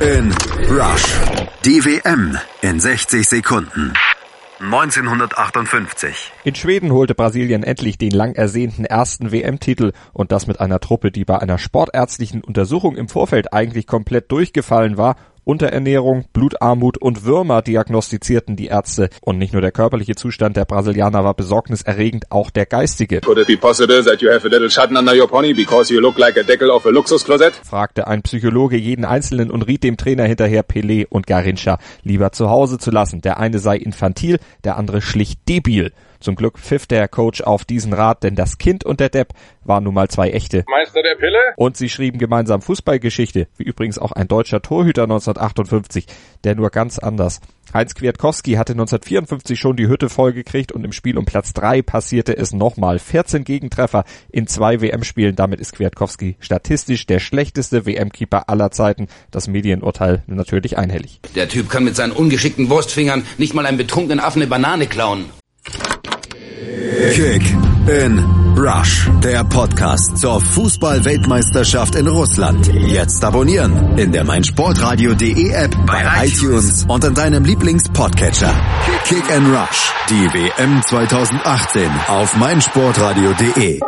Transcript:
in Rush. Die WM in 60 Sekunden. 1958. In Schweden holte Brasilien endlich den lang ersehnten ersten WM-Titel und das mit einer Truppe, die bei einer sportärztlichen Untersuchung im Vorfeld eigentlich komplett durchgefallen war Unterernährung, Blutarmut und Würmer diagnostizierten die Ärzte. Und nicht nur der körperliche Zustand der Brasilianer war besorgniserregend, auch der geistige. Could it be possible that you have a little schatten under your pony because you look like a deckel of a Luxuscloset? fragte ein Psychologe jeden Einzelnen und riet dem Trainer hinterher Pelé und Garincha lieber zu Hause zu lassen. Der eine sei infantil, der andere schlicht debil. Zum Glück pfiff der Coach auf diesen Rat, denn das Kind und der Depp waren nun mal zwei echte. Meister der Pille? Und sie schrieben gemeinsam Fußballgeschichte, wie übrigens auch ein deutscher Torhüter 1958, der nur ganz anders. Heinz Kwiatkowski hatte 1954 schon die Hütte vollgekriegt und im Spiel um Platz drei passierte es nochmal. 14 Gegentreffer in zwei WM-Spielen. Damit ist Kwiatkowski statistisch der schlechteste WM-Keeper aller Zeiten. Das Medienurteil natürlich einhellig. Der Typ kann mit seinen ungeschickten Wurstfingern nicht mal einem betrunkenen Affen eine Banane klauen. Kick in Rush, der Podcast zur Fußball-Weltmeisterschaft in Russland. Jetzt abonnieren in der meinsportradio.de App, bei iTunes und in deinem Lieblings-Podcatcher. Kick in Rush, die WM 2018 auf meinsportradio.de.